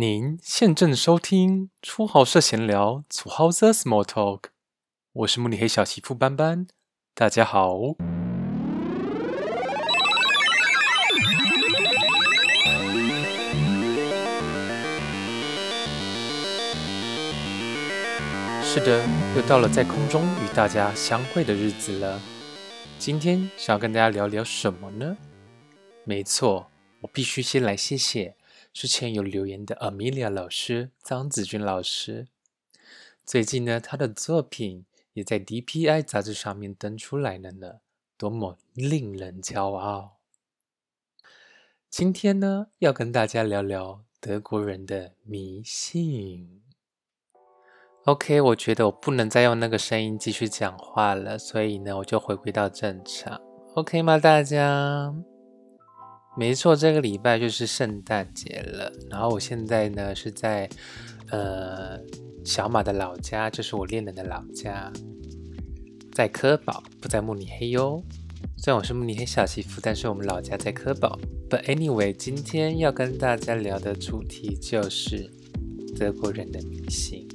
您现正收听初豪社闲聊，粗豪社 Small Talk。我是慕尼黑小媳妇斑斑，大家好。是的，又到了在空中与大家相会的日子了。今天想要跟大家聊聊什么呢？没错，我必须先来谢谢之前有留言的 Amelia 老师、张子君老师。最近呢，他的作品也在 DPI 杂志上面登出来了呢，多么令人骄傲！今天呢，要跟大家聊聊德国人的迷信。OK，我觉得我不能再用那个声音继续讲话了，所以呢，我就回归到正常，OK 吗？大家？没错，这个礼拜就是圣诞节了。然后我现在呢是在呃小马的老家，就是我恋人的老家，在科堡，不在慕尼黑哟。虽然我是慕尼黑小媳妇，但是我们老家在科堡。But anyway，今天要跟大家聊的主题就是德国人的迷信。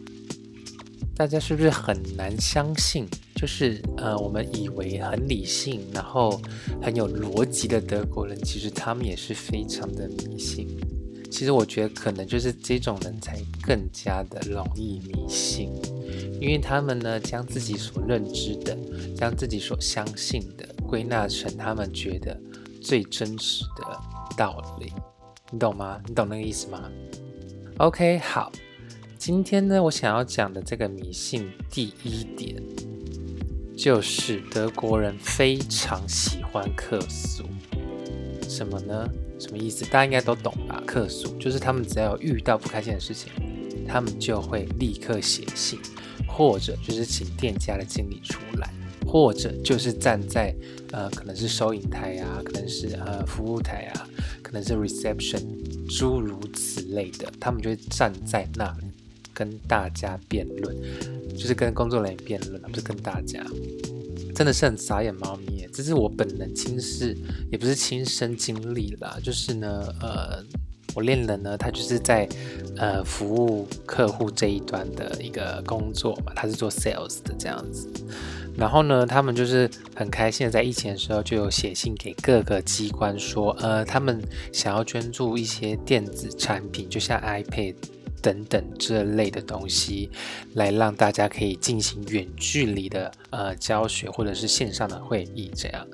大家是不是很难相信？就是呃，我们以为很理性，然后很有逻辑的德国人，其实他们也是非常的迷信。其实我觉得可能就是这种人才更加的容易迷信，因为他们呢将自己所认知的、将自己所相信的归纳成他们觉得最真实的道理。你懂吗？你懂那个意思吗？OK，好。今天呢，我想要讲的这个迷信第一点，就是德国人非常喜欢客诉。什么呢？什么意思？大家应该都懂吧？客诉就是他们只要有遇到不开心的事情，他们就会立刻写信，或者就是请店家的经理出来，或者就是站在呃，可能是收银台啊，可能是呃服务台啊，可能是 reception，诸如此类的，他们就会站在那里。跟大家辩论，就是跟工作人员辩论，不是跟大家，真的是很傻眼猫咪。这是我本人亲事，也不是亲身经历啦。就是呢，呃，我恋人呢，他就是在呃服务客户这一端的一个工作嘛，他是做 sales 的这样子。然后呢，他们就是很开心的，在疫情的时候就有写信给各个机关说，呃，他们想要捐助一些电子产品，就像 iPad。等等这类的东西，来让大家可以进行远距离的呃教学，或者是线上的会议这样。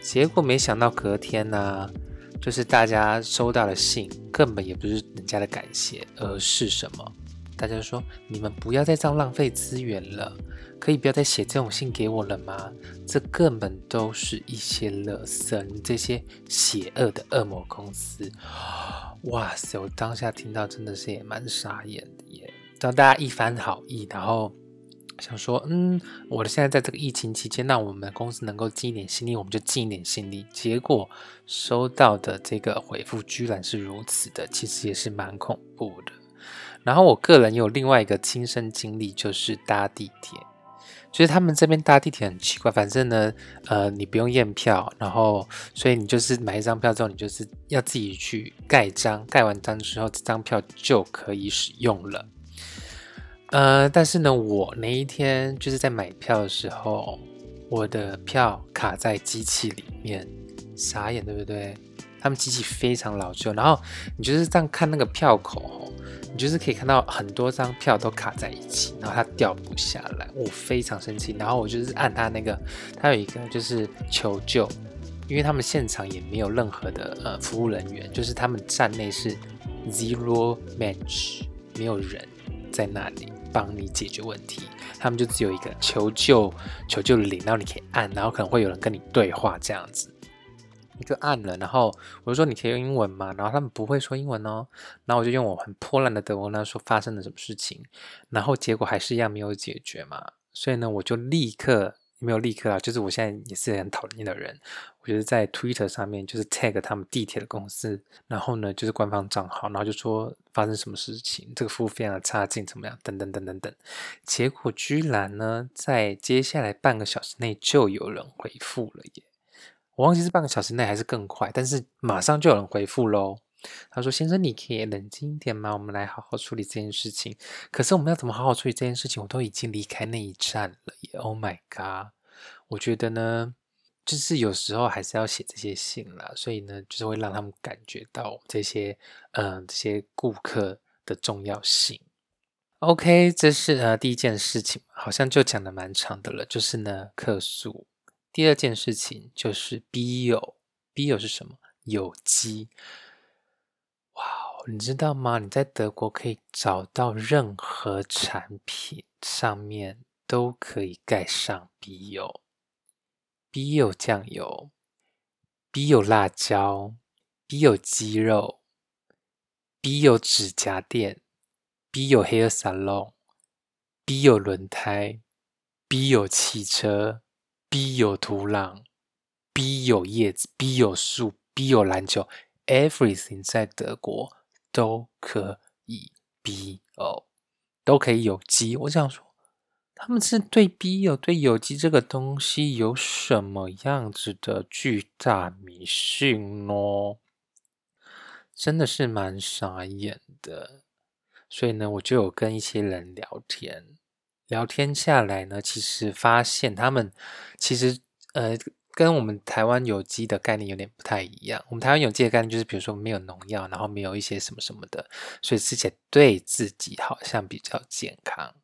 结果没想到隔天呢，就是大家收到的信，根本也不是人家的感谢，而是什么？大家说你们不要再这样浪费资源了，可以不要再写这种信给我了吗？这根本都是一些垃圾，这些邪恶的恶魔公司。哇塞！我当下听到真的是也蛮傻眼的耶。当大家一番好意，然后想说，嗯，我的现在在这个疫情期间，那我们公司能够尽一点心力，我们就尽一点心力。结果收到的这个回复居然是如此的，其实也是蛮恐怖的。然后我个人有另外一个亲身经历，就是搭地铁。就是他们这边搭地铁很奇怪，反正呢，呃，你不用验票，然后所以你就是买一张票之后，你就是要自己去盖章，盖完章之后，这张票就可以使用了。呃，但是呢，我那一天就是在买票的时候，我的票卡在机器里面，傻眼，对不对？他们机器非常老旧，然后你就是这样看那个票口。你就是可以看到很多张票都卡在一起，然后它掉不下来，我非常生气。然后我就是按它那个，他有一个就是求救，因为他们现场也没有任何的呃服务人员，就是他们站内是 zero match，没有人在那里帮你解决问题，他们就只有一个求救求救铃，然后你可以按，然后可能会有人跟你对话这样子。就按了，然后我就说你可以用英文吗？然后他们不会说英文哦，然后我就用我很破烂的德文呢说发生了什么事情，然后结果还是一样没有解决嘛，所以呢我就立刻没有立刻啊，就是我现在也是很讨厌的人，我觉得在 Twitter 上面就是 tag 他们地铁的公司，然后呢就是官方账号，然后就说发生什么事情，这个服务非常的差劲，怎么样？等等等等等，结果居然呢在接下来半个小时内就有人回复了耶。我忘记是半个小时内还是更快，但是马上就有人回复喽。他说：“先生，你可以冷静一点吗？我们来好好处理这件事情。可是我们要怎么好好处理这件事情？我都已经离开那一站了耶！Oh my god！我觉得呢，就是有时候还是要写这些信啦，所以呢，就是会让他们感觉到这些嗯这些顾客的重要性。OK，这是呃第一件事情，好像就讲的蛮长的了，就是呢客诉。第二件事情就是 bio，bio 是什么？有机。哇，你知道吗？你在德国可以找到任何产品上面都可以盖上 bio，bio 酱油，bio 辣椒，bio 鸡肉，bio 指甲垫，bio hair salon，bio 轮胎，bio 汽车，bio 土壤，bio 叶子，bio 树，bio 篮球。Everything 在德国都可以 bio，都可以有机。我想说，他们是对 bio 对有机这个东西有什么样子的巨大迷信呢？真的是蛮傻眼的。所以呢，我就有跟一些人聊天，聊天下来呢，其实发现他们其实呃。跟我们台湾有机的概念有点不太一样。我们台湾有机的概念就是，比如说没有农药，然后没有一些什么什么的，所以吃起来对自己好像比较健康。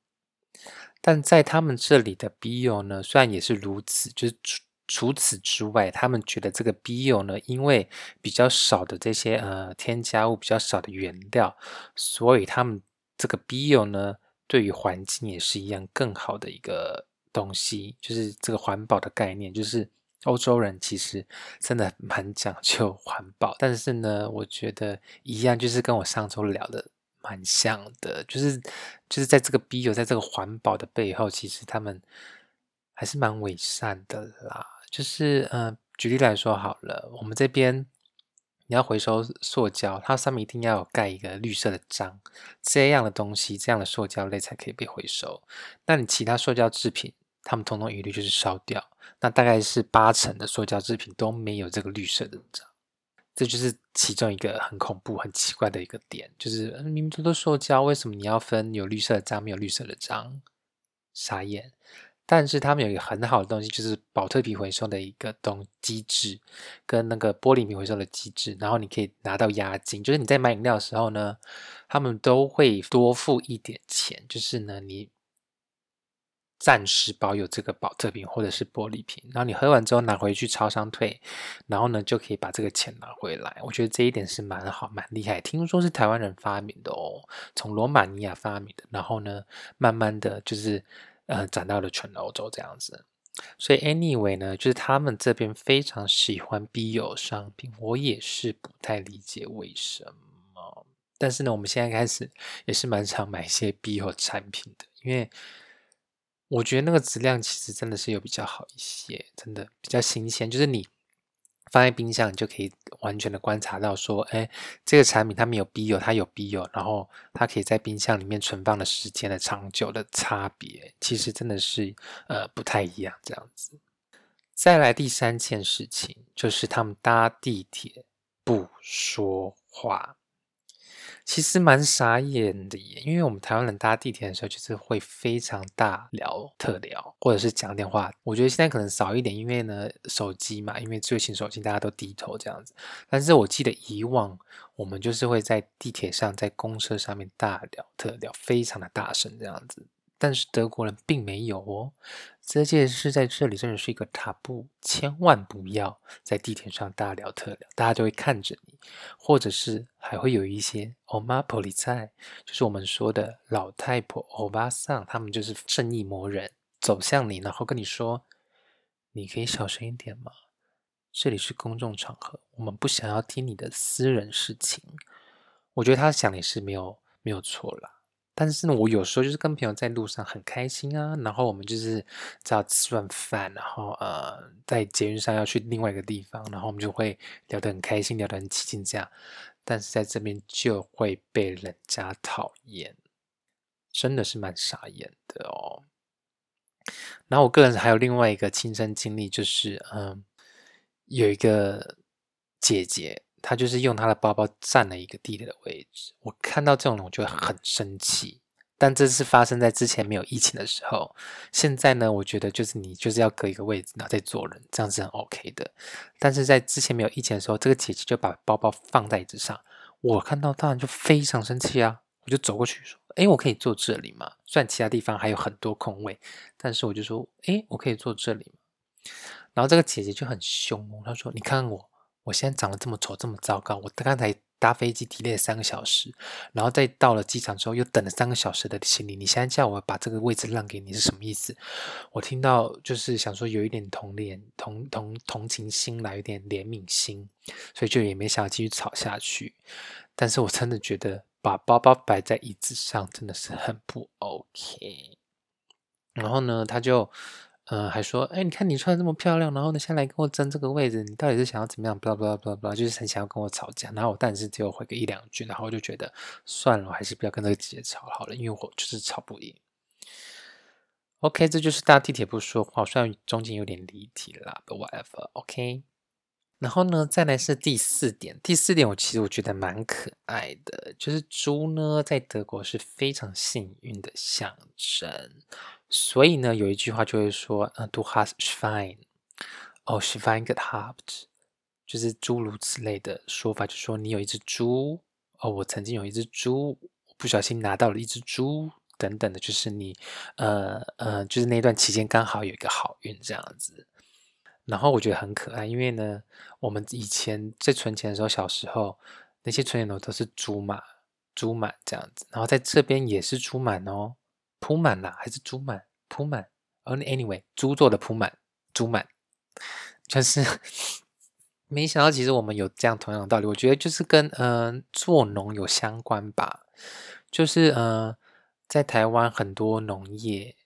但在他们这里的 bio 呢，虽然也是如此，就是除除此之外，他们觉得这个 bio 呢，因为比较少的这些呃添加物，比较少的原料，所以他们这个 bio 呢，对于环境也是一样更好的一个东西，就是这个环保的概念，就是。欧洲人其实真的蛮讲究环保，但是呢，我觉得一样就是跟我上周聊的蛮像的，就是就是在这个 B 友在这个环保的背后，其实他们还是蛮伪善的啦。就是嗯，举例来说好了，我们这边你要回收塑胶，它上面一定要有盖一个绿色的章，这样的东西，这样的塑胶类才可以被回收。那你其他塑胶制品，他们通通一律就是烧掉。那大概是八成的塑胶制品都没有这个绿色的章，这就是其中一个很恐怖、很奇怪的一个点，就是明明都塑胶，为什么你要分有绿色的章，没有绿色的章？傻眼！但是他们有一个很好的东西，就是保特瓶回收的一个东机制，跟那个玻璃瓶回收的机制，然后你可以拿到押金，就是你在买饮料的时候呢，他们都会多付一点钱，就是呢你。暂时保有这个保特瓶或者是玻璃瓶，然后你喝完之后拿回去超商退，然后呢就可以把这个钱拿回来。我觉得这一点是蛮好、蛮厉害。听说是台湾人发明的哦，从罗马尼亚发明的，然后呢慢慢的就是呃展到了全欧洲这样子。所以 anyway 呢，就是他们这边非常喜欢 bio 商品，我也是不太理解为什么。但是呢，我们现在开始也是蛮常买一些 bio 产品的，因为。我觉得那个质量其实真的是有比较好一些，真的比较新鲜。就是你放在冰箱，你就可以完全的观察到说，哎，这个产品它没有 B 有它有 B 有然后它可以在冰箱里面存放的时间的长久的差别，其实真的是呃不太一样这样子。再来第三件事情，就是他们搭地铁不说话。其实蛮傻眼的耶，因为我们台湾人搭地铁的时候，就是会非常大聊特聊，或者是讲电话。我觉得现在可能少一点，因为呢手机嘛，因为最新手机大家都低头这样子。但是我记得以往我们就是会在地铁上、在公车上面大聊特聊，非常的大声这样子。但是德国人并没有哦，这件事在这里真的是一个塔布，千万不要在地铁上大聊特聊，大家就会看着你，或者是还会有一些欧巴普里在，就是我们说的老太婆欧巴桑，他们就是正义魔人，走向你，然后跟你说：“你可以小声一点吗？这里是公众场合，我们不想要听你的私人事情。”我觉得他想也是没有没有错啦。但是呢，我有时候就是跟朋友在路上很开心啊，然后我们就是只要吃完饭，然后呃，在捷运上要去另外一个地方，然后我们就会聊得很开心，聊得很起劲这样。但是在这边就会被人家讨厌，真的是蛮傻眼的哦。然后我个人还有另外一个亲身经历，就是嗯，有一个姐姐。他就是用他的包包占了一个地铁的位置。我看到这种人，我就很生气。但这是发生在之前没有疫情的时候。现在呢，我觉得就是你就是要隔一个位置，然后再坐人，这样是很 OK 的。但是在之前没有疫情的时候，这个姐姐就把包包放在椅子上，我看到当然就非常生气啊！我就走过去说：“哎，我可以坐这里吗？虽然其他地方还有很多空位，但是我就说：哎，我可以坐这里吗？”然后这个姐姐就很凶，她说：“你看我，我现在长得这么丑，这么糟糕，我刚才。”搭飞机提了三个小时，然后再到了机场之后又等了三个小时的行李，你现在叫我把这个位置让给你是什么意思？我听到就是想说有一点同怜、同同同情心来，有点怜悯心，所以就也没想要继续吵下去。但是我真的觉得把包包摆在椅子上真的是很不 OK。然后呢，他就。嗯，还说，哎，你看你穿的这么漂亮，然后呢，先来跟我争这个位置，你到底是想要怎么样？blah blah 就是很想要跟我吵架。然后我但是只有回个一两句，然后我就觉得算了，我还是不要跟这个姐姐吵好了，因为我就是吵不赢。OK，这就是搭地铁不说话，虽然中间有点离题啦，but whatever。OK，然后呢，再来是第四点，第四点我其实我觉得蛮可爱的，就是猪呢在德国是非常幸运的象征。所以呢，有一句话就会说，呃，du hast Schwein，哦，Schwein gehabt，就是诸如此类的说法，就说你有一只猪，哦，我曾经有一只猪，不小心拿到了一只猪，等等的，就是你，呃呃，就是那段期间刚好有一个好运这样子。然后我觉得很可爱，因为呢，我们以前在存钱的时候，小时候那些存钱筒都是猪马，猪满这样子，然后在这边也是猪满哦。铺满了还是猪满？铺满。，anyway，猪做的铺满，猪满。就是没想到，其实我们有这样同样的道理。我觉得就是跟嗯做农有相关吧。就是嗯，在台湾很多农业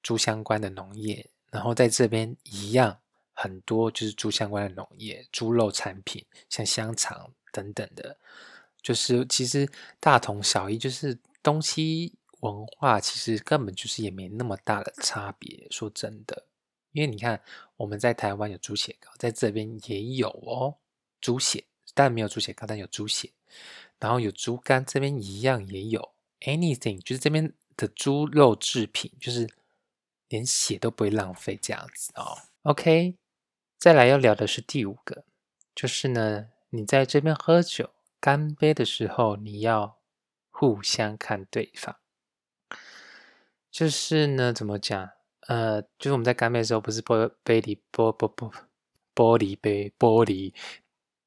猪相关的农业，然后在这边一样很多就是猪相关的农业，猪肉产品像香肠等等的，就是其实大同小异，就是东西。文化其实根本就是也没那么大的差别，说真的，因为你看我们在台湾有猪血糕，在这边也有哦，猪血，但没有猪血糕，但有猪血，然后有猪肝，这边一样也有，anything，就是这边的猪肉制品，就是连血都不会浪费这样子哦。OK，再来要聊的是第五个，就是呢，你在这边喝酒干杯的时候，你要互相看对方。就是呢，怎么讲？呃，就是我们在干杯的时候，不是玻璃杯里玻玻玻玻璃杯玻璃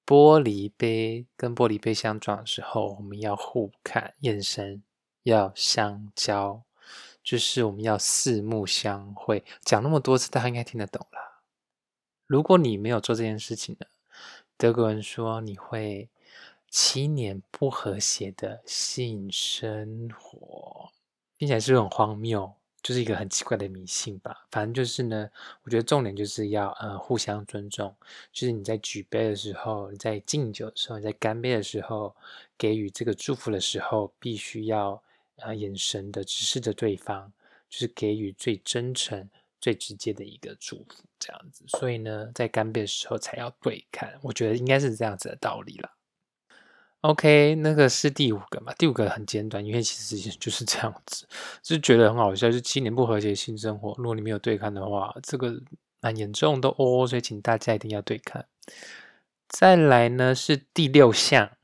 玻璃杯跟玻璃杯相撞的时候，我们要互看，眼神要相交，就是我们要四目相会。讲那么多次，大家应该听得懂了。如果你没有做这件事情呢，德国人说你会七年不和谐的性生活。听起来是很荒谬，就是一个很奇怪的迷信吧。反正就是呢，我觉得重点就是要呃互相尊重，就是你在举杯的时候，你在敬酒的时候，你在干杯的时候，给予这个祝福的时候，必须要呃眼神的直视着对方，就是给予最真诚、最直接的一个祝福，这样子。所以呢，在干杯的时候才要对看，我觉得应该是这样子的道理了。OK，那个是第五个嘛？第五个很简短，因为其实就是这样子，就觉得很好笑。就七年不和谐性生活，如果你没有对抗的话，这个蛮严重的哦。所以请大家一定要对抗。再来呢是第六项，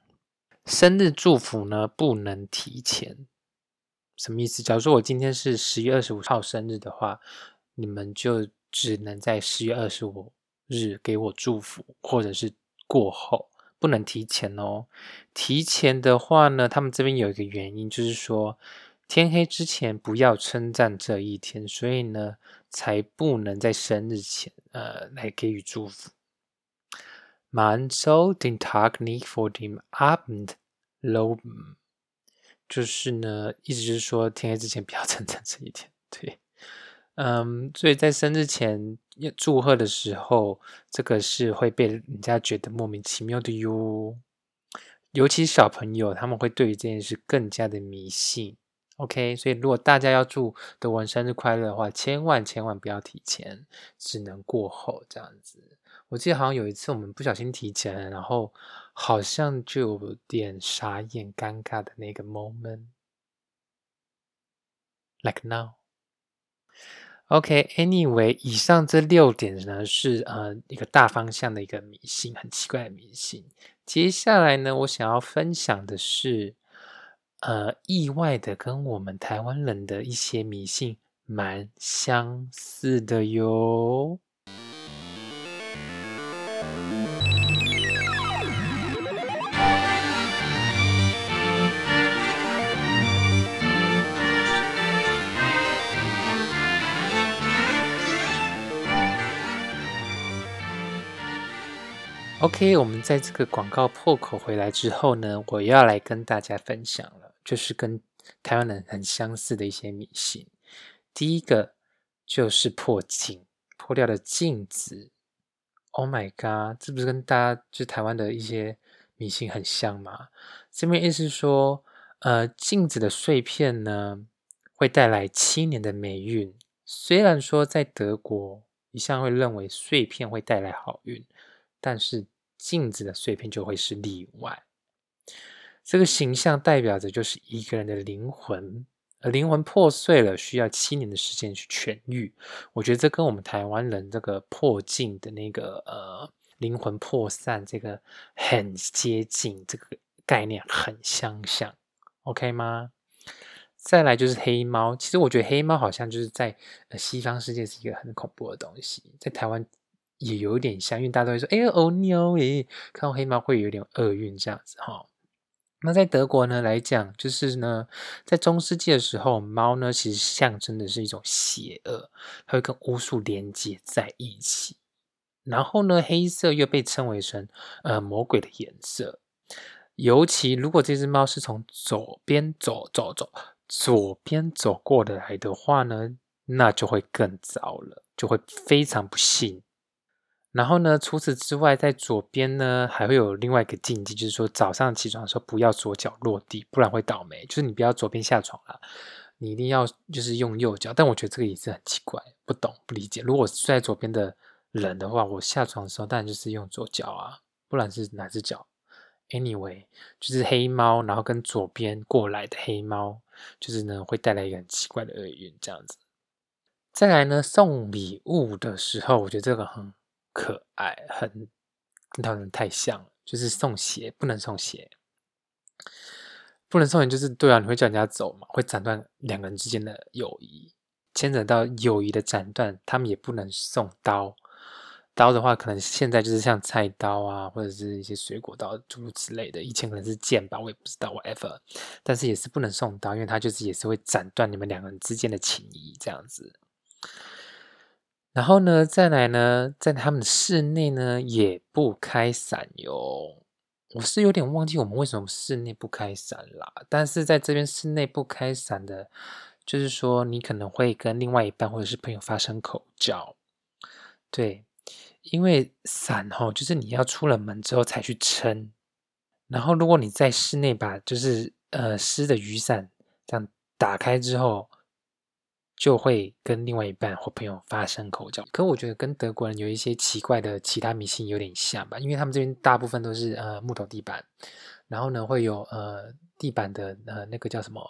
生日祝福呢不能提前。什么意思？假如说我今天是十月二十五号生日的话，你们就只能在十月二十五日给我祝福，或者是过后。不能提前哦，提前的话呢，他们这边有一个原因，就是说天黑之前不要称赞这一天，所以呢，才不能在生日前呃来给予祝福。Man soll den Tag nicht vor dem Abend loben，就是呢，意思就是说天黑之前不要 称赞这一天，对。嗯，所以在生日前祝贺的时候，这个是会被人家觉得莫名其妙的哟。尤其小朋友，他们会对于这件事更加的迷信。OK，所以如果大家要祝德文生日快乐的话，千万千万不要提前，只能过后这样子。我记得好像有一次我们不小心提前了，然后好像就有点傻眼、尴尬的那个 moment，like now。OK，Anyway，以上这六点呢是呃一个大方向的一个迷信，很奇怪的迷信。接下来呢，我想要分享的是，呃，意外的跟我们台湾人的一些迷信蛮相似的哟。OK，我们在这个广告破口回来之后呢，我要来跟大家分享了，就是跟台湾人很相似的一些迷信。第一个就是破镜，破掉的镜子。Oh my god，这不是跟大家就台湾的一些迷信很像吗？这边意思说，呃，镜子的碎片呢，会带来七年的霉运。虽然说在德国一向会认为碎片会带来好运。但是镜子的碎片就会是例外。这个形象代表着就是一个人的灵魂，而灵魂破碎了，需要七年的时间去痊愈。我觉得这跟我们台湾人这个破镜的那个呃灵魂破散这个很接近，这个概念很相像。OK 吗？再来就是黑猫，其实我觉得黑猫好像就是在西方世界是一个很恐怖的东西，在台湾。也有点像，因为大家都会说：“哎呀，哦喵诶，看到黑猫会有点厄运这样子哈。”那在德国呢来讲，就是呢，在中世纪的时候，猫呢其实象征的是一种邪恶，它会跟巫术连接在一起。然后呢，黑色又被称为成呃魔鬼的颜色。尤其如果这只猫是从左边走走走左边走过的来的话呢，那就会更糟了，就会非常不幸。然后呢？除此之外，在左边呢还会有另外一个禁忌，就是说早上起床的时候不要左脚落地，不然会倒霉。就是你不要左边下床了，你一定要就是用右脚。但我觉得这个也是很奇怪，不懂不理解。如果睡在左边的人的话，我下床的时候当然就是用左脚啊，不然是哪只脚？Anyway，就是黑猫，然后跟左边过来的黑猫，就是呢会带来一个很奇怪的厄运这样子。再来呢，送礼物的时候，我觉得这个很。可爱，很跟他们太像了。就是送鞋不能送鞋，不能送鞋，就是对啊，你会叫人家走嘛，会斩断两个人之间的友谊，牵扯到友谊的斩断。他们也不能送刀，刀的话，可能现在就是像菜刀啊，或者是一些水果刀诸如此类的。以前可能是剑吧，我也不知道，whatever。但是也是不能送刀，因为它就是也是会斩断你们两个人之间的情谊，这样子。然后呢，再来呢，在他们的室内呢，也不开伞哟。我是有点忘记我们为什么室内不开伞啦。但是在这边室内不开伞的，就是说你可能会跟另外一半或者是朋友发生口角。对，因为伞哈，就是你要出了门之后才去撑。然后如果你在室内把就是呃湿的雨伞这样打开之后。就会跟另外一半或朋友发生口角，可我觉得跟德国人有一些奇怪的其他迷信有点像吧，因为他们这边大部分都是呃木头地板，然后呢会有呃地板的呃那个叫什么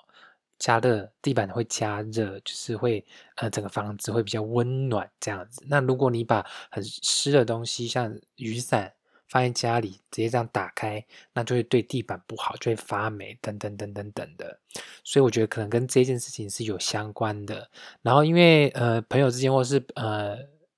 加热，地板会加热，就是会呃整个房子会比较温暖这样子。那如果你把很湿的东西像雨伞。放在家里直接这样打开，那就会对地板不好，就会发霉等等等等等的。所以我觉得可能跟这件事情是有相关的。然后因为呃朋友之间或是呃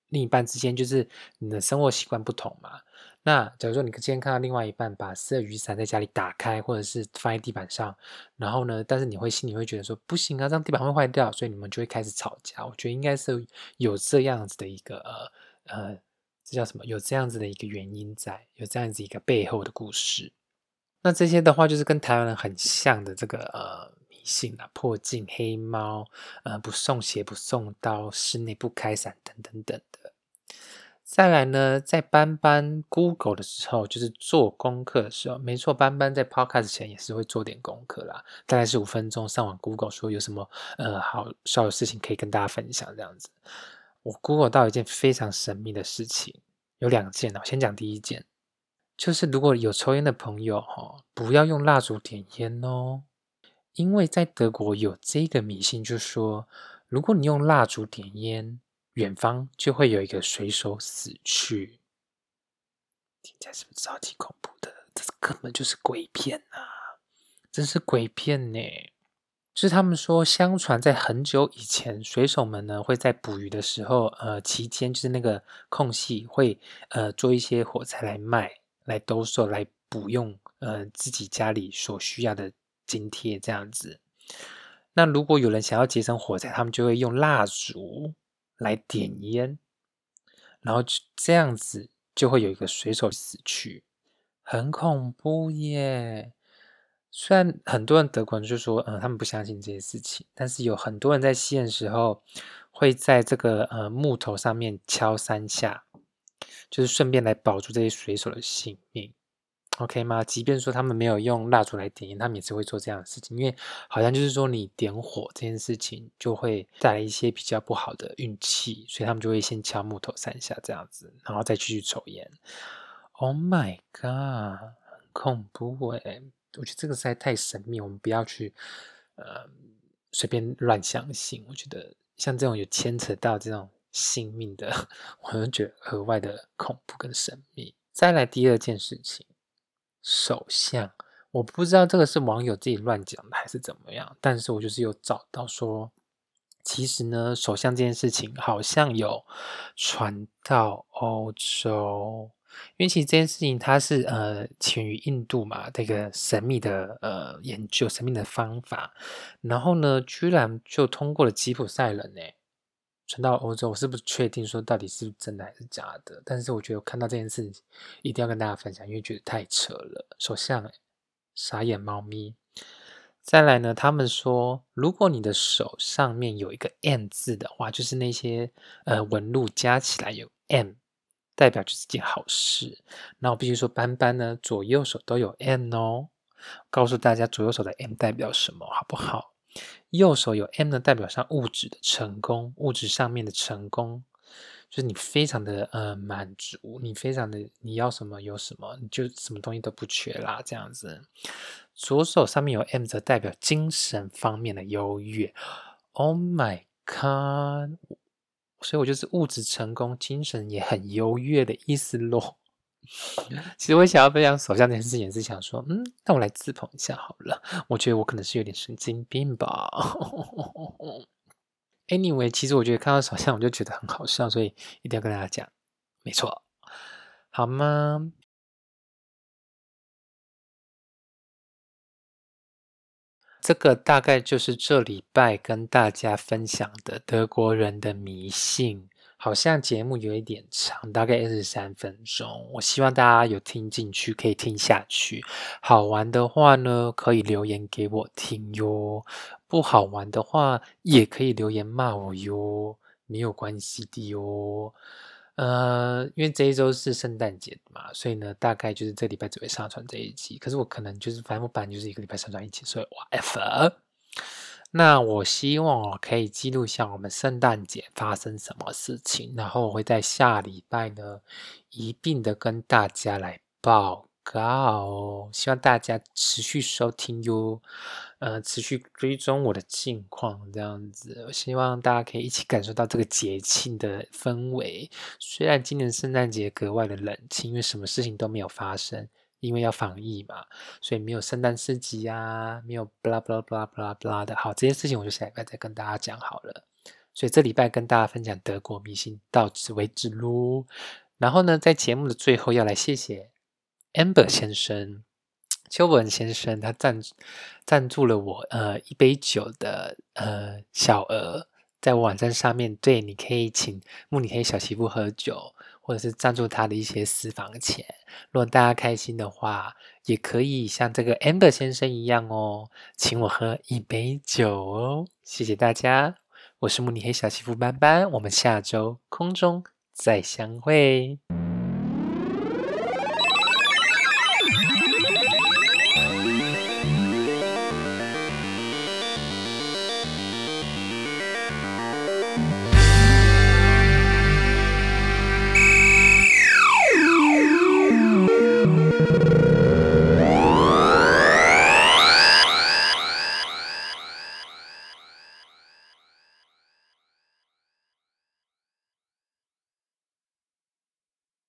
另一半之间，就是你的生活习惯不同嘛。那假如说你今天看到另外一半把湿的雨伞在家里打开，或者是放在地板上，然后呢，但是你会心里会觉得说不行啊，这样地板会坏掉，所以你们就会开始吵架。我觉得应该是有这样子的一个呃呃。这叫什么？有这样子的一个原因在，有这样子一个背后的故事。那这些的话，就是跟台湾人很像的这个呃迷信啊，破镜、黑猫，呃，不送鞋、不送刀，室内不开伞等等等的。再来呢，在班班 Google 的时候，就是做功课的时候，没错，班班在 Podcast 前也是会做点功课啦，大概是五分钟上网 Google 说有什么呃好笑的事情可以跟大家分享这样子。我 Google 到一件非常神秘的事情，有两件。我先讲第一件，就是如果有抽烟的朋友哈，不要用蜡烛点烟哦，因为在德国有这个迷信，就说如果你用蜡烛点烟，远方就会有一个水手死去。听起来是不是超级恐怖的？这根本就是鬼片啊！真是鬼片呢！是他们说，相传在很久以前，水手们呢会在捕鱼的时候，呃，期间就是那个空隙，会呃做一些火柴来卖，来兜售，来补用呃自己家里所需要的津贴这样子。那如果有人想要节省火柴，他们就会用蜡烛来点烟，然后这样子就会有一个水手死去，很恐怖耶。虽然很多人德国人就说，嗯，他们不相信这些事情，但是有很多人在吸烟时候，会在这个呃木头上面敲三下，就是顺便来保住这些水手的性命，OK 吗？即便说他们没有用蜡烛来点烟，他们也是会做这样的事情，因为好像就是说你点火这件事情就会带来一些比较不好的运气，所以他们就会先敲木头三下这样子，然后再继续抽烟。Oh my god，很恐怖哎！我觉得这个实在太神秘，我们不要去呃随便乱相信。我觉得像这种有牵扯到这种性命的，我就觉得额外的恐怖跟神秘。再来第二件事情，首相，我不知道这个是网友自己乱讲的还是怎么样，但是我就是有找到说，其实呢，首相这件事情好像有传到欧洲。因为其实这件事情它是呃起源于印度嘛，这个神秘的呃研究神秘的方法，然后呢，居然就通过了吉普赛人呢，传到欧洲。我是不是确定说到底是真的还是假的，但是我觉得看到这件事情一定要跟大家分享，因为觉得太扯了。首相傻眼猫咪。再来呢，他们说，如果你的手上面有一个 M 字的话，就是那些呃纹路加起来有 M。代表就是件好事。那我必须说，斑斑呢，左右手都有 M 哦。告诉大家，左右手的 M 代表什么，好不好？右手有 M 呢，代表上物质的成功，物质上面的成功，就是你非常的呃满足，你非常的你要什么有什么，你就什么东西都不缺啦，这样子。左手上面有 M 则代表精神方面的优越。Oh my god！所以我就是物质成功，精神也很优越的意思咯。其实我想要分享首相这件事情，是想说，嗯，那我来自捧一下好了。我觉得我可能是有点神经病吧。Anyway，其实我觉得看到首相我就觉得很好笑，所以一定要跟大家讲，没错，好吗？这个大概就是这礼拜跟大家分享的德国人的迷信。好像节目有一点长，大概二十三分钟。我希望大家有听进去，可以听下去。好玩的话呢，可以留言给我听哟；不好玩的话，也可以留言骂我哟，没有关系的哟。呃，因为这一周是圣诞节嘛，所以呢，大概就是这礼拜只会上传这一集。可是我可能就是反正我本来就是一个礼拜上传一期，所以 whatever。那我希望我可以记录下我们圣诞节发生什么事情，然后我会在下礼拜呢一并的跟大家来报。告，希望大家持续收听哟，呃，持续追踪我的近况，这样子，希望大家可以一起感受到这个节庆的氛围。虽然今年圣诞节格外的冷清，因为什么事情都没有发生，因为要防疫嘛，所以没有圣诞市集啊，没有 blah blah blah blah blah 的。好，这些事情我就下礼拜再跟大家讲好了。所以这礼拜跟大家分享德国迷信到此为止喽。然后呢，在节目的最后要来谢谢。Amber 先生，邱文先生，他赞赞助了我呃一杯酒的呃小额，在网站上面，对，你可以请慕尼黑小媳妇喝酒，或者是赞助他的一些私房钱。如果大家开心的话，也可以像这个 Amber 先生一样哦，请我喝一杯酒哦。谢谢大家，我是慕尼黑小媳妇班班，我们下周空中再相会。